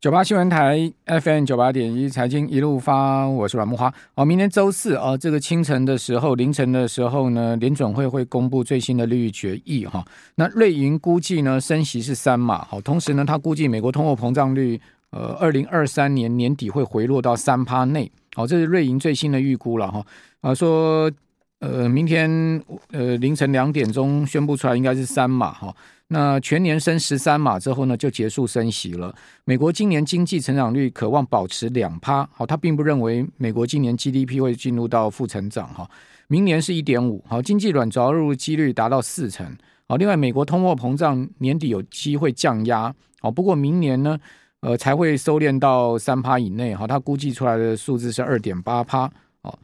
九八新闻台 FM 九八点一财经一路发，我是阮木花。好，明天周四啊，这个清晨的时候、凌晨的时候呢，联准会会公布最新的利率决议哈。那瑞银估计呢，升息是三码。好，同时呢，他估计美国通货膨胀率呃，二零二三年年底会回落到三趴内。好，这是瑞银最新的预估了哈。啊，说呃，明天呃凌晨两点钟宣布出来，应该是三码哈。那全年升十三码之后呢，就结束升息了。美国今年经济成长率可望保持两趴，好，他并不认为美国今年 GDP 会进入到负成长哈。明年是一点五，好，经济软着陆几率达到四成。好，另外美国通货膨胀年底有机会降压，好，不过明年呢，呃，才会收敛到三趴以内，好，他估计出来的数字是二点八趴，好。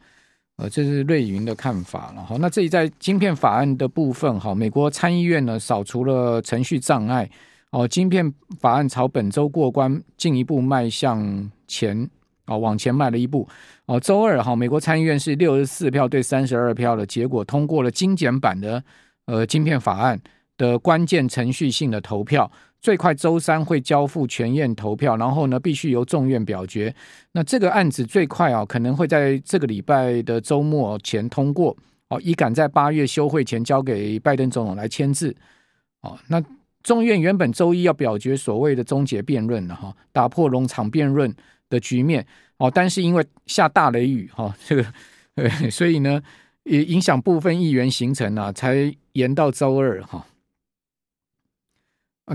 呃，这是瑞云的看法了哈。那这里在晶片法案的部分哈，美国参议院呢扫除了程序障碍哦，晶片法案朝本周过关，进一步迈向前哦，往前迈了一步哦。周二哈，美国参议院是六十四票对三十二票的结果通过了精简版的呃晶片法案的关键程序性的投票。最快周三会交付全院投票，然后呢，必须由众院表决。那这个案子最快啊，可能会在这个礼拜的周末前通过哦，以赶在八月休会前交给拜登总统来签字。哦，那众院原本周一要表决所谓的终结辩论了哈，打破农场辩论的局面哦，但是因为下大雷雨哈，这个呃，所以呢，也影响部分议员行程啊，才延到周二哈。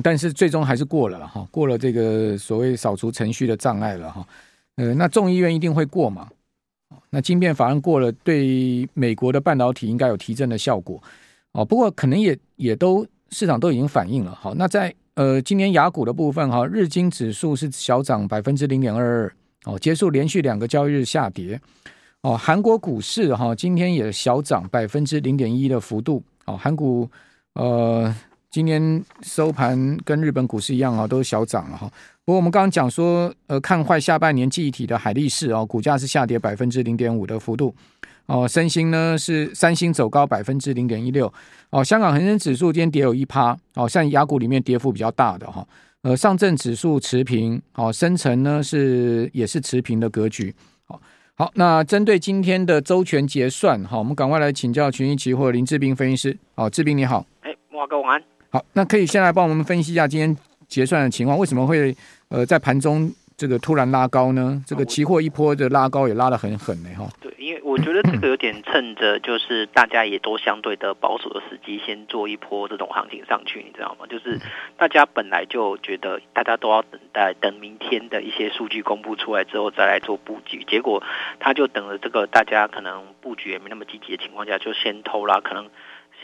但是最终还是过了哈，过了这个所谓扫除程序的障碍了哈。呃，那众议院一定会过嘛？那晶片法案过了，对美国的半导体应该有提振的效果哦。不过可能也也都市场都已经反映了。好，那在呃今年雅股的部分哈，日经指数是小涨百分之零点二二哦，结束连续两个交易日下跌哦。韩国股市哈今天也小涨百分之零点一的幅度哦，韩股呃。今天收盘跟日本股市一样啊，都是小涨了哈。不过我们刚刚讲说，呃，看坏下半年记忆体的海力士啊，股价是下跌百分之零点五的幅度。哦，三星呢是三星走高百分之零点一六。哦，香港恒生指数今天跌有一趴。哦，像雅股里面跌幅比较大的哈。呃，上证指数持平。哦，深成呢是也是持平的格局。好，好，那针对今天的周全结算，哈，我们赶快来请教群益期货林志斌分析师。好，志斌你好。哎，木华哥晚安。好，那可以先来帮我们分析一下今天结算的情况，为什么会呃在盘中这个突然拉高呢？这个期货一波的拉高也拉得很狠呢，哈。对，因为我觉得这个有点趁着就是大家也都相对的保守的时机，先做一波这种行情上去，你知道吗？就是大家本来就觉得大家都要等待等明天的一些数据公布出来之后再来做布局，结果他就等了这个大家可能布局也没那么积极的情况下，就先偷拉，可能。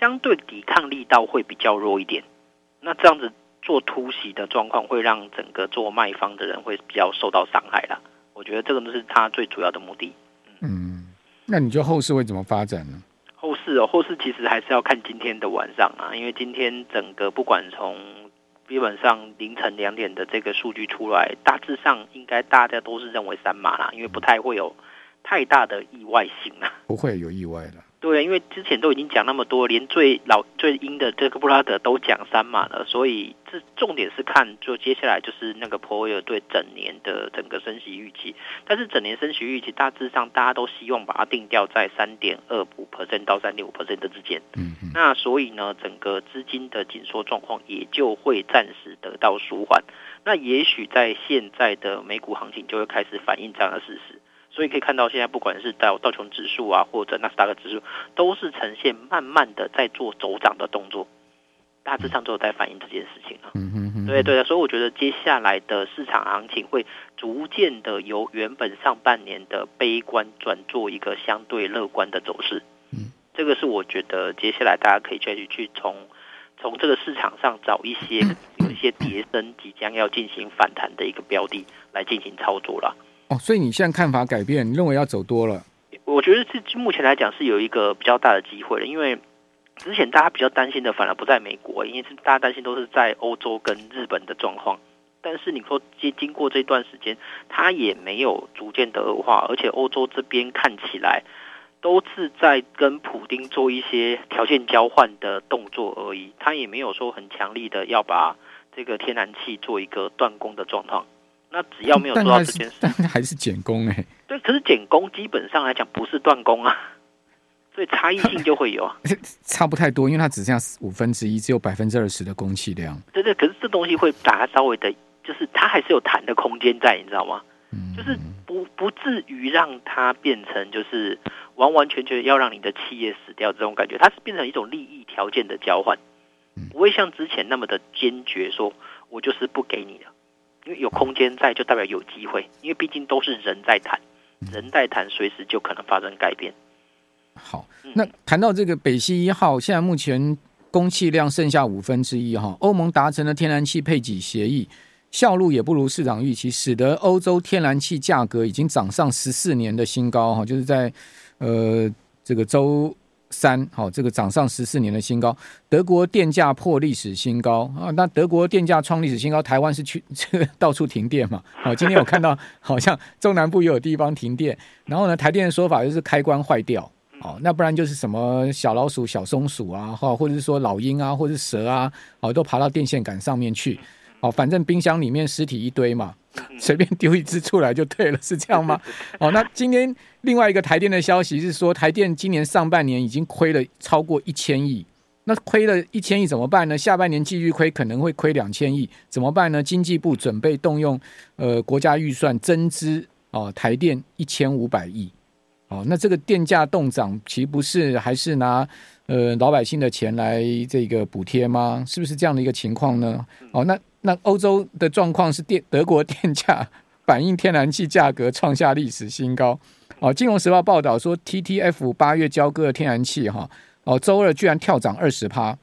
相对抵抗力道会比较弱一点，那这样子做突袭的状况会让整个做卖方的人会比较受到伤害啦。我觉得这个都是他最主要的目的。嗯，那你觉得后市会怎么发展呢？后市哦，后市其实还是要看今天的晚上啊，因为今天整个不管从基本上凌晨两点的这个数据出来，大致上应该大家都是认为三码啦，因为不太会有太大的意外性啊，不会有意外的。对，因为之前都已经讲那么多，连最老最鹰的这个布拉德都讲三码了，所以这重点是看就接下来就是那个鲍威尔对整年的整个升息预期。但是整年升息预期大致上大家都希望把它定调在三点二五 percent 到三点五 percent 的之间。嗯嗯。那所以呢，整个资金的紧缩状况也就会暂时得到舒缓。那也许在现在的美股行情就会开始反映这样的事实。所以可以看到，现在不管是道道琼指数啊，或者纳斯达克指数，都是呈现慢慢的在做走涨的动作，大致上都有在反映这件事情啊。嗯嗯嗯。对对的，所以我觉得接下来的市场行情会逐渐的由原本上半年的悲观转做一个相对乐观的走势。嗯，这个是我觉得接下来大家可以去去从从这个市场上找一些 有一些跌升即将要进行反弹的一个标的来进行操作了。哦，所以你现在看法改变，你认为要走多了？我觉得是目前来讲是有一个比较大的机会的，因为之前大家比较担心的反而不在美国，因为是大家担心都是在欧洲跟日本的状况。但是你说经经过这段时间，它也没有逐渐的恶化，而且欧洲这边看起来都是在跟普丁做一些条件交换的动作而已，他也没有说很强力的要把这个天然气做一个断供的状况。那只要没有做到这件事，但还是减工哎。对，可是减工基本上来讲不是断工啊，所以差异性就会有啊。差不太多，因为它只剩下五分之一，只有百分之二十的供气量。对对，可是这东西会把它稍微的，就是它还是有弹的空间在，你知道吗？嗯，就是不不至于让它变成就是完完全全要让你的企业死掉这种感觉，它是变成一种利益条件的交换，不会像之前那么的坚决，说我就是不给你的。因为有空间在，就代表有机会。因为毕竟都是人在谈，人在谈，随时就可能发生改变。好，那谈到这个北溪一号，现在目前供气量剩下五分之一哈。欧盟达成了天然气配给协议，效率也不如市场预期，使得欧洲天然气价格已经涨上十四年的新高哈，就是在呃这个周。三好，这个涨上十四年的新高。德国电价破历史新高啊！那德国电价创历史新高，台湾是去 这个到处停电嘛？好，今天我看到好像中南部也有地方停电。然后呢，台电的说法就是开关坏掉。哦，那不然就是什么小老鼠、小松鼠啊，哈，或者是说老鹰啊，或者是蛇啊，哦，都爬到电线杆上面去。哦，反正冰箱里面尸体一堆嘛。随便丢一只出来就对了，是这样吗？哦，那今天另外一个台电的消息是说，台电今年上半年已经亏了超过一千亿，那亏了一千亿怎么办呢？下半年继续亏，可能会亏两千亿，怎么办呢？经济部准备动用呃国家预算增资哦，台电一千五百亿。哦，那这个电价动涨，岂不是还是拿呃老百姓的钱来这个补贴吗？是不是这样的一个情况呢？哦，那。那欧洲的状况是电德国电价反映天然气价格创下历史新高。哦，《金融时报》报道说，TTF 八月交割的天然气哈哦，周二居然跳涨二十趴。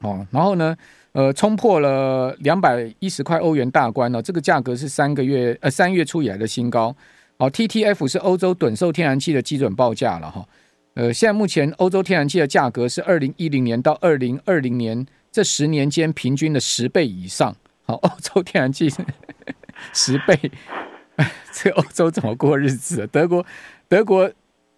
哦，然后呢，呃，冲破了两百一十块欧元大关了。这个价格是三个月呃三月初以来的新高。哦，TTF 是欧洲短售天然气的基准报价了哈。呃，现在目前欧洲天然气的价格是二零一零年到二零二零年。这十年间平均的十倍以上，好，欧洲天然气 十倍，这欧洲怎么过日子？德国，德国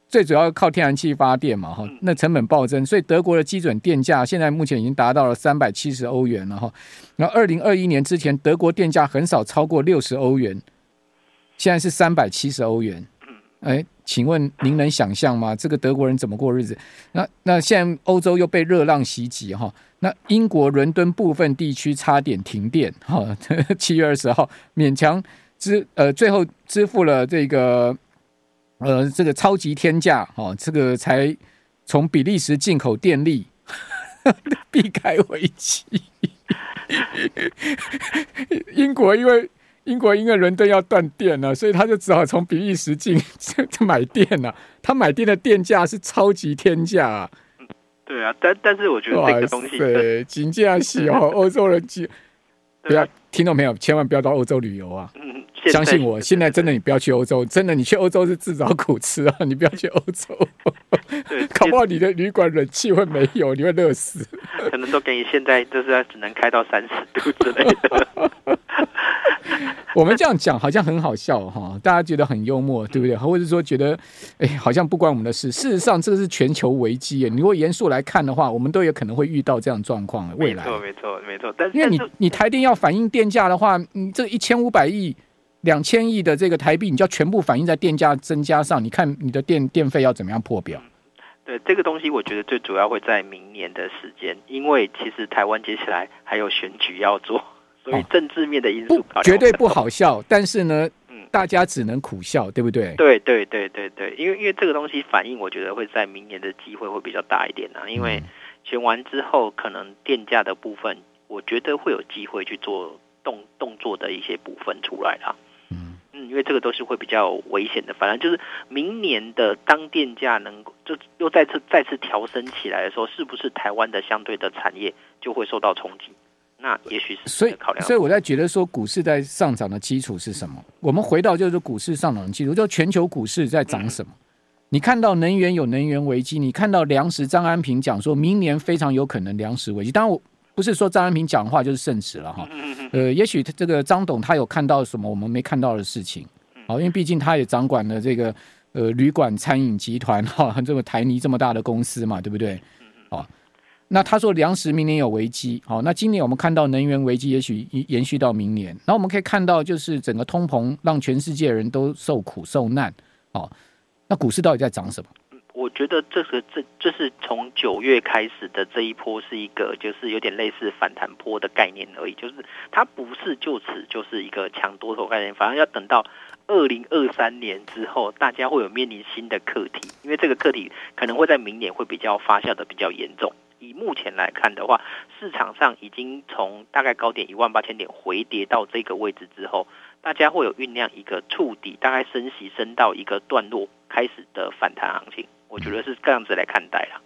最主要靠天然气发电嘛，哈，那成本暴增，所以德国的基准电价现在目前已经达到了三百七十欧元了，哈。那二零二一年之前，德国电价很少超过六十欧元，现在是三百七十欧元，哎。请问您能想象吗？这个德国人怎么过日子？那那现在欧洲又被热浪袭击哈，那英国伦敦部分地区差点停电哈，七月二十号勉强支呃最后支付了这个呃这个超级天价哈，这个才从比利时进口电力 避开危机。英国因为。英国因为伦敦要断电了，所以他就只好从比利时进 买电了。他买电的电价是超级天价啊！对啊，但但是我觉得这个东西对，紧接着喜欢欧洲人去，不要听到没有？千万不要到欧洲旅游啊！嗯，相信我，现在真的你不要去欧洲，真的你去欧洲是自找苦吃啊！你不要去欧洲，搞不好你的旅馆冷气会没有，你会热死。可能都给你现在就是只能开到三十度之类的。我们这样讲好像很好笑哈，大家觉得很幽默，对不对？或者说觉得，哎，好像不关我们的事。事实上，这个是全球危机。你如果严肃来看的话，我们都有可能会遇到这样状况。未来，没错，没错，没错。但是，因为你你台电要反映电价的话，你这一千五百亿、两千亿的这个台币，你就要全部反映在电价增加上。你看你的电电费要怎么样破表？对这个东西，我觉得最主要会在明年的时间，因为其实台湾接下来还有选举要做。所以政治面的因素、哦、绝对不好笑，但是呢，嗯，大家只能苦笑，对不对？对对对对对，因为因为这个东西反应，我觉得会在明年的机会会比较大一点啊。因为选完之后，可能电价的部分，我觉得会有机会去做动动作的一些部分出来啦。嗯嗯，因为这个都是会比较危险的。反正就是明年的当电价能够就又再次再次调升起来的时候，是不是台湾的相对的产业就会受到冲击？那也许是所以考量，所以我在觉得说，股市在上涨的基础是什么？我们回到就是股市上涨的基础，就全球股市在涨什么？你看到能源有能源危机，你看到粮食，张安平讲说明年非常有可能粮食危机。当然，我不是说张安平讲话就是圣旨了哈。呃，也许这个张董他有看到什么我们没看到的事情。好，因为毕竟他也掌管了这个呃旅馆餐饮集团哈，这个台泥这么大的公司嘛，对不对？好。那他说粮食明年有危机，好，那今年我们看到能源危机，也许延续到明年。然后我们可以看到，就是整个通膨让全世界人都受苦受难，好，那股市到底在涨什么？我觉得这个这这是从九月开始的这一波是一个就是有点类似反弹波的概念而已，就是它不是就此就是一个强多头概念，反而要等到二零二三年之后，大家会有面临新的课题，因为这个课题可能会在明年会比较发酵的比较严重。以目前来看的话，市场上已经从大概高点一万八千点回跌到这个位置之后，大家会有酝酿一个触底，大概升息升到一个段落开始的反弹行情。我觉得是这样子来看待了。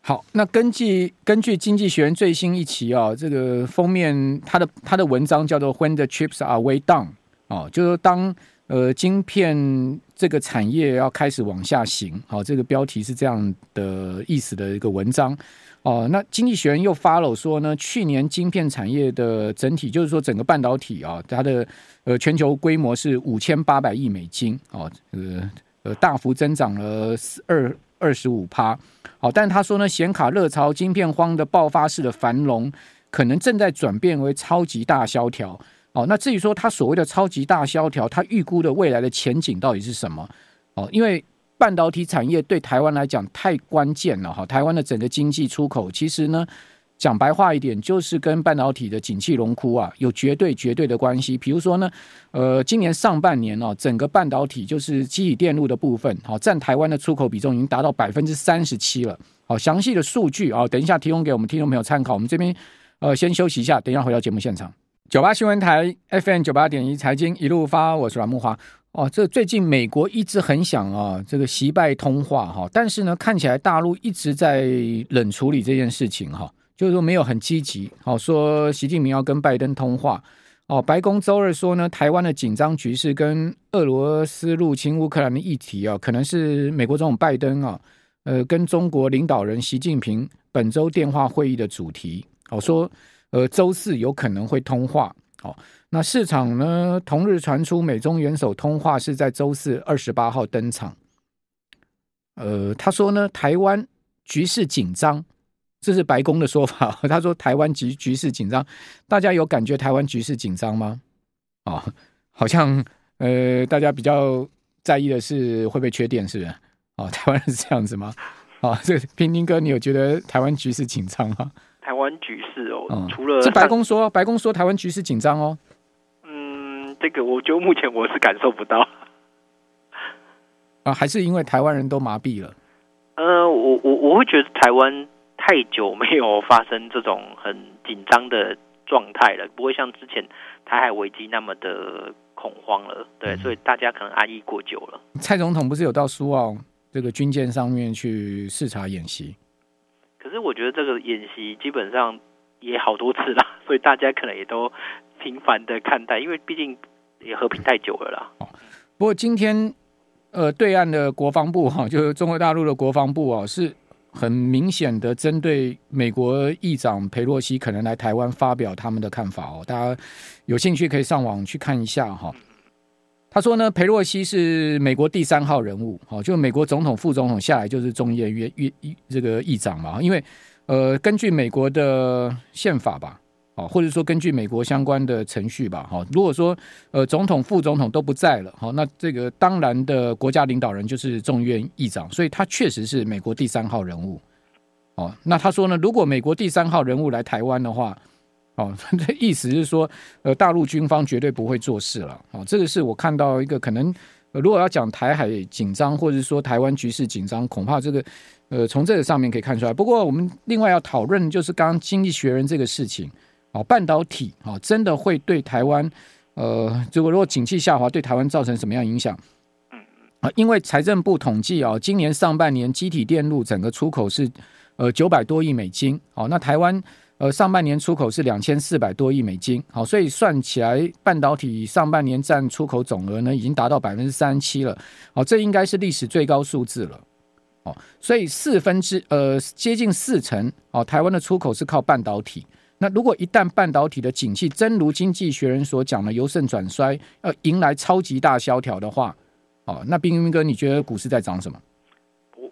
好，那根据根据《经济学人》最新一期啊，这个封面它的它的文章叫做 “When the chips are way down” 哦，就是当呃晶片这个产业要开始往下行，好，这个标题是这样的意思的一个文章哦。那《经济学人》又发了说呢，去年晶片产业的整体，就是说整个半导体啊，它的呃全球规模是五千八百亿美金哦，呃。呃，大幅增长了二二十五趴，好，但他说呢，显卡热潮、晶片荒的爆发式的繁荣，可能正在转变为超级大萧条。哦，那至于说他所谓的超级大萧条，他预估的未来的前景到底是什么？哦，因为半导体产业对台湾来讲太关键了哈，台湾的整个经济出口其实呢。讲白话一点，就是跟半导体的景气荣枯啊有绝对绝对的关系。比如说呢，呃，今年上半年哦，整个半导体就是基体电路的部分，好，占台湾的出口比重已经达到百分之三十七了。好，详细的数据啊，等一下提供给我们听众朋友参考。我们这边呃先休息一下，等一下回到节目现场。九八新闻台 FM 九八点一财经一路发，我是阮慕华。哦，这最近美国一直很想啊，这个习拜通话哈，但是呢，看起来大陆一直在冷处理这件事情哈。就是说没有很积极，好说习近平要跟拜登通话，哦，白宫周二说呢，台湾的紧张局势跟俄罗斯入侵乌克兰的议题啊，可能是美国总统拜登啊，呃，跟中国领导人习近平本周电话会议的主题，好说，呃，周四有可能会通话，哦，那市场呢，同日传出美中元首通话是在周四二十八号登场，呃，他说呢，台湾局势紧张。这是白宫的说法。他说台湾局局势紧张，大家有感觉台湾局势紧张吗？啊、哦，好像呃，大家比较在意的是会不会缺电，是不是？啊、哦，台湾是这样子吗？啊、哦，这个平平哥，你有觉得台湾局势紧张吗？台湾局势哦，嗯、除了是白宫说，白宫说台湾局势紧张哦。嗯，这个我觉得目前我是感受不到。啊，还是因为台湾人都麻痹了？呃，我我我会觉得台湾。太久没有发生这种很紧张的状态了，不会像之前台海危机那么的恐慌了。对，所以大家可能安逸过久了。蔡总统不是有到苏澳这个军舰上面去视察演习？可是我觉得这个演习基本上也好多次了，所以大家可能也都频繁的看待，因为毕竟也和平太久了啦。哦，不过今天呃，对岸的国防部哈，就是中国大陆的国防部啊，是。很明显的，针对美国议长裴洛西可能来台湾发表他们的看法哦，大家有兴趣可以上网去看一下哈。他说呢，裴洛西是美国第三号人物，哦，就美国总统、副总统下来就是众议院议议这个议长嘛，因为呃，根据美国的宪法吧。哦，或者说根据美国相关的程序吧，哈，如果说呃总统、副总统都不在了，好，那这个当然的国家领导人就是众议院议长，所以他确实是美国第三号人物。哦，那他说呢，如果美国第三号人物来台湾的话，哦，这意思是说，呃，大陆军方绝对不会做事了。哦，这个是我看到一个可能，如果要讲台海紧张，或者是说台湾局势紧张，恐怕这个呃从这个上面可以看出来。不过我们另外要讨论就是刚刚经济学人这个事情。哦，半导体哦，真的会对台湾，呃，如果如果景气下滑，对台湾造成什么样影响？啊，因为财政部统计啊，今年上半年机体电路整个出口是呃九百多亿美金，哦，那台湾呃上半年出口是两千四百多亿美金，好，所以算起来半导体上半年占出口总额呢，已经达到百分之三十七了，好，这应该是历史最高数字了，哦，所以四分之呃接近四成哦，台湾的出口是靠半导体。那如果一旦半导体的景气真如经济学人所讲的由盛转衰，要迎来超级大萧条的话，哦，那冰冰哥，你觉得股市在涨什么？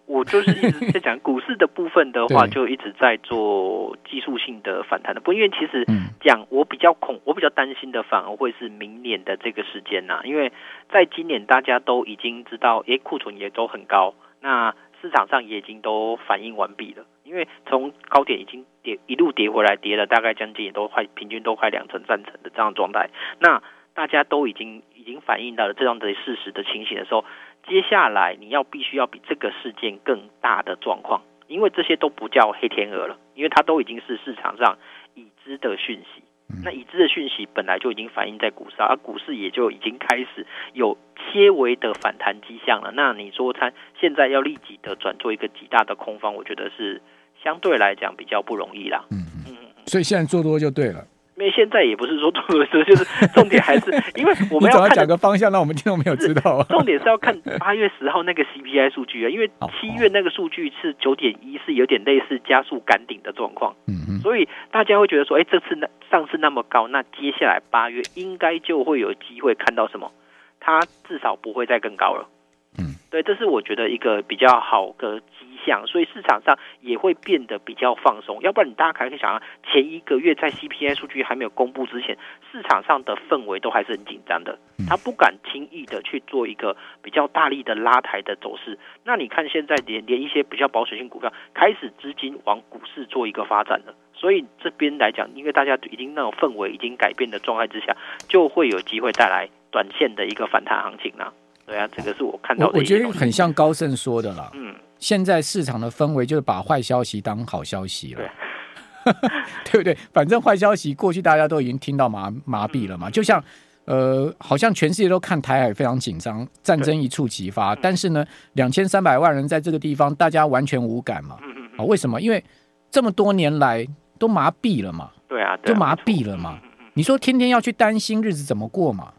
我我就是一直在讲 股市的部分的话，就一直在做技术性的反弹的。不，因为其实讲我比较恐，我比较担心的反而会是明年的这个时间呐、啊，因为在今年大家都已经知道，诶，库存也都很高，那市场上也已经都反应完毕了。因为从高点已经跌一路跌回来，跌了大概将近也都快平均都快两成三成的这样的状态，那大家都已经已经反映到了这样的事实的情形的时候，接下来你要必须要比这个事件更大的状况，因为这些都不叫黑天鹅了，因为它都已经是市场上已知的讯息。那已知的讯息本来就已经反映在股市，而股市也就已经开始有些微的反弹迹象了。那你说它现在要立即的转做一个极大的空方，我觉得是相对来讲比较不容易啦。嗯嗯，所以现在做多就对了。因为现在也不是说就是重点，还是 因为我们要看讲个方向，那我们听众没有知道。重点是要看八月十号那个 CPI 数据啊，因为七月那个数据是九点一，是有点类似加速赶顶的状况。嗯嗯。所以大家会觉得说，哎，这次那上次那么高，那接下来八月应该就会有机会看到什么？它至少不会再更高了。嗯，对，这是我觉得一个比较好的。所以市场上也会变得比较放松，要不然你大家可以想啊，前一个月在 CPI 数据还没有公布之前，市场上的氛围都还是很紧张的，他不敢轻易的去做一个比较大力的拉抬的走势。那你看现在连连一些比较保守性股票开始资金往股市做一个发展了，所以这边来讲，因为大家已经那种氛围已经改变的状态之下，就会有机会带来短线的一个反弹行情了。对啊，这个是我看到的。我觉得很像高盛说的了。嗯。现在市场的氛围就是把坏消息当好消息了，对，对不对？反正坏消息过去大家都已经听到麻麻痹了嘛。就像呃，好像全世界都看台海非常紧张，战争一触即发。但是呢，两千三百万人在这个地方，大家完全无感嘛。啊，为什么？因为这么多年来都麻痹了嘛。对啊，就麻痹了嘛。你说天天要去担心日子怎么过嘛？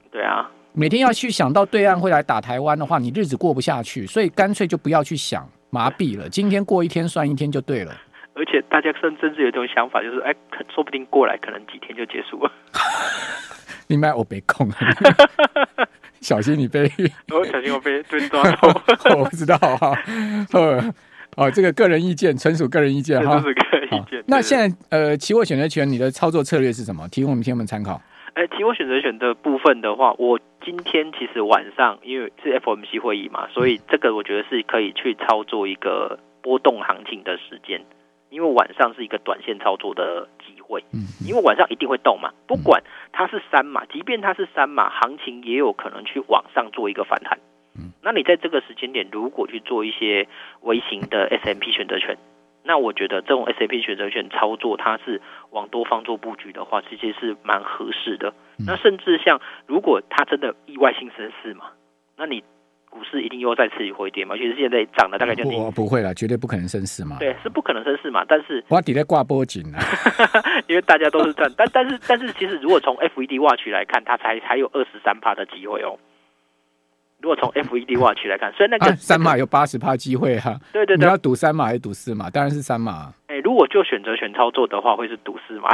每天要去想到对岸会来打台湾的话，你日子过不下去，所以干脆就不要去想。麻痹了，今天过一天算一天就对了。而且大家甚甚至有一种想法，就是哎，说不定过来可能几天就结束 了。你买我别空，小心你被我小心我被被抓到。我不知道哈。哦，这个个人意见，纯属个人意见哈。是个人意见。那现在呃，期货选择权你的操作策略是什么？提供我们听友们参考。哎，期货选择权的部分的话，我今天其实晚上因为是 FOMC 会议嘛，所以这个我觉得是可以去操作一个波动行情的时间，因为晚上是一个短线操作的机会。嗯，因为晚上一定会动嘛，不管它是三码，即便它是三码，行情也有可能去往上做一个反弹。嗯，那你在这个时间点如果去做一些微型的 S M P 选择权。那我觉得这种 SAP 选择权操作，它是往多方做布局的话，其实是蛮合适的。那甚至像如果它真的意外性升势嘛，那你股市一定又再次回跌嘛？其实现在涨了大概就不不会了，绝对不可能升势嘛。对，是不可能升势嘛。但是我底在挂波紧啊，因为大家都是这样。但但是但是，其实如果从 FED Watch 来看，它才还有二十三趴的机会哦。如果从 FED Watch 来看，所以那个三码有八十趴机会哈。对对对，你要赌三码还是赌四码？当然是三码。哎，如果就选择权操作的话，会是赌四码，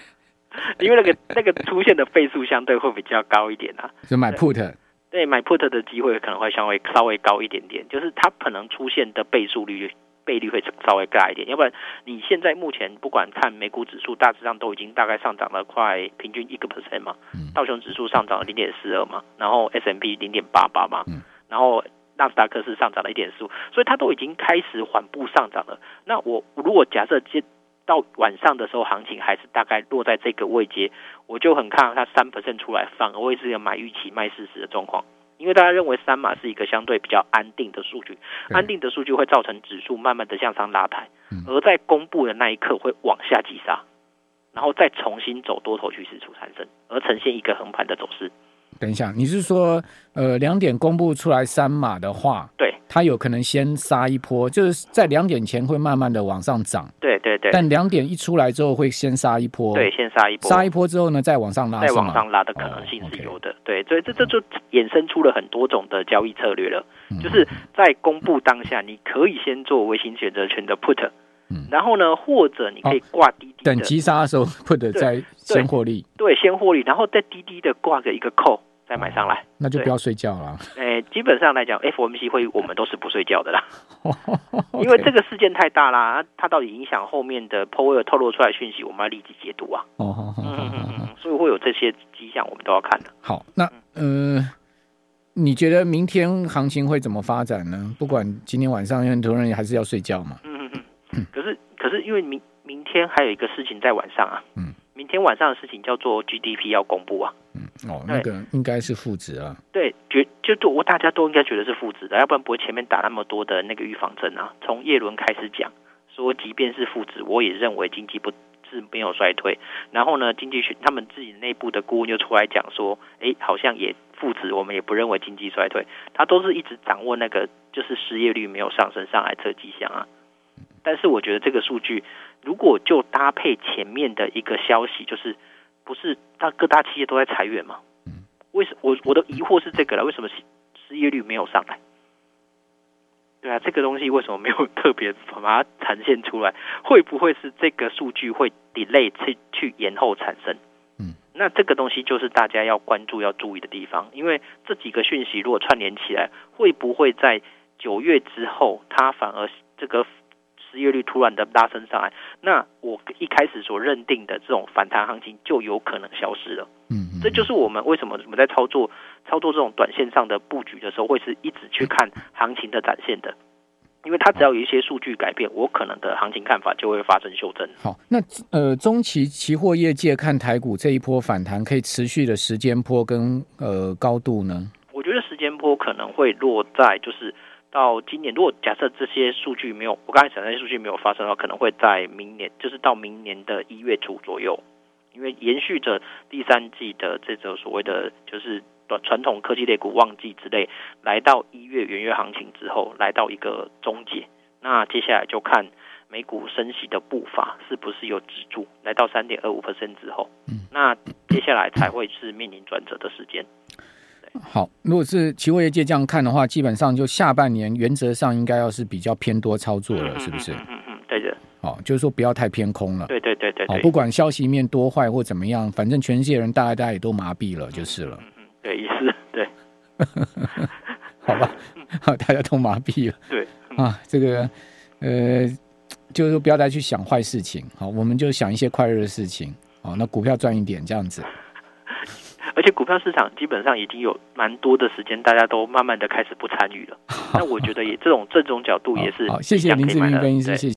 因为那个那个出现的倍数相对会比较高一点啊。就买 put，对，买 put 的机会可能会稍微稍微高一点点，就是它可能出现的倍数率。倍率会稍微大一点，要不然你现在目前不管看美股指数，大致上都已经大概上涨了快平均一个 percent 嘛，道琼指数上涨了零点四二嘛，然后 S&P 零点八八嘛，然后纳斯达克是上涨了一点四五，所以它都已经开始缓步上涨了。那我如果假设接到晚上的时候，行情还是大概落在这个位阶，我就很看好它三 percent 出来，反而会是一个买预期卖事实的状况。因为大家认为三码是一个相对比较安定的数据，安定的数据会造成指数慢慢的向上拉抬，而在公布的那一刻会往下急杀，然后再重新走多头趋势出产生，而呈现一个横盘的走势。等一下，你是说，呃，两点公布出来三码的话，对，它有可能先杀一波，就是在两点前会慢慢的往上涨，对对对。但两点一出来之后会先杀一波，对，先杀一波，杀一波之后呢，再往上拉，再往上拉的可能性是有的，哦 okay、对，所以这这就衍生出了很多种的交易策略了，嗯、就是在公布当下，你可以先做微型选择权的 put。嗯，然后呢，或者你可以挂滴滴等急杀的时候，或者再先获利，对，先获利，然后再滴滴的挂个一个 call，再买上来，那就不要睡觉了。哎，基本上来讲，FOMC 会我们都是不睡觉的啦，因为这个事件太大啦，它到底影响后面的 Powell 透露出来讯息，我们要立即解读啊。哦，所以会有这些迹象，我们都要看的。好，那呃，你觉得明天行情会怎么发展呢？不管今天晚上，因为很多人还是要睡觉嘛。嗯可是，可是因为明明天还有一个事情在晚上啊。嗯。明天晚上的事情叫做 GDP 要公布啊，嗯哦，那个应该是负值啊，对，觉就就我大家都应该觉得是负值的，要不然不会前面打那么多的那个预防针啊。从叶伦开始讲说，即便是负值，我也认为经济不是没有衰退。然后呢，经济学他们自己内部的顾问就出来讲说，哎，好像也负值，我们也不认为经济衰退。他都是一直掌握那个就是失业率没有上升上来这迹象啊。但是我觉得这个数据，如果就搭配前面的一个消息，就是不是大各大企业都在裁员吗？为什我我的疑惑是这个了？为什么失业率没有上来？对啊，这个东西为什么没有特别把它呈现出来？会不会是这个数据会 delay 去去延后产生？嗯，那这个东西就是大家要关注要注意的地方，因为这几个讯息如果串联起来，会不会在九月之后，它反而这个？失业率突然的拉升上来，那我一开始所认定的这种反弹行情就有可能消失了。嗯，嗯，这就是我们为什么我们在操作操作这种短线上的布局的时候，会是一直去看行情的展现的，因为它只要有一些数据改变，我可能的行情看法就会发生修正。好，那呃，中期期货业界看台股这一波反弹可以持续的时间波跟呃高度呢？我觉得时间波可能会落在就是。到今年，如果假设这些数据没有，我刚才讲那些数据没有发生的话，可能会在明年，就是到明年的一月初左右，因为延续着第三季的这种所谓的就是短传统科技类股旺季之类，来到一月元月行情之后，来到一个终结。那接下来就看美股升息的步伐是不是有止住，来到三点二五 percent 之后，那接下来才会是面临转折的时间。好，如果是期货业界这样看的话，基本上就下半年原则上应该要是比较偏多操作了，是不是？嗯嗯，对的。好，就是说不要太偏空了。对对对对。好，不管消息面多坏或怎么样，反正全世界人大概大家也都麻痹了，就是了。嗯嗯，对，也是 对。好吧，好，大家都麻痹了。对。啊，这个呃，就是说不要再去想坏事情，好，我们就想一些快乐的事情。好，那股票赚一点这样子。而且股票市场基本上已经有蛮多的时间，大家都慢慢的开始不参与了。那我觉得也这种这种角度也是。好，谢谢林志明分析师。谢谢。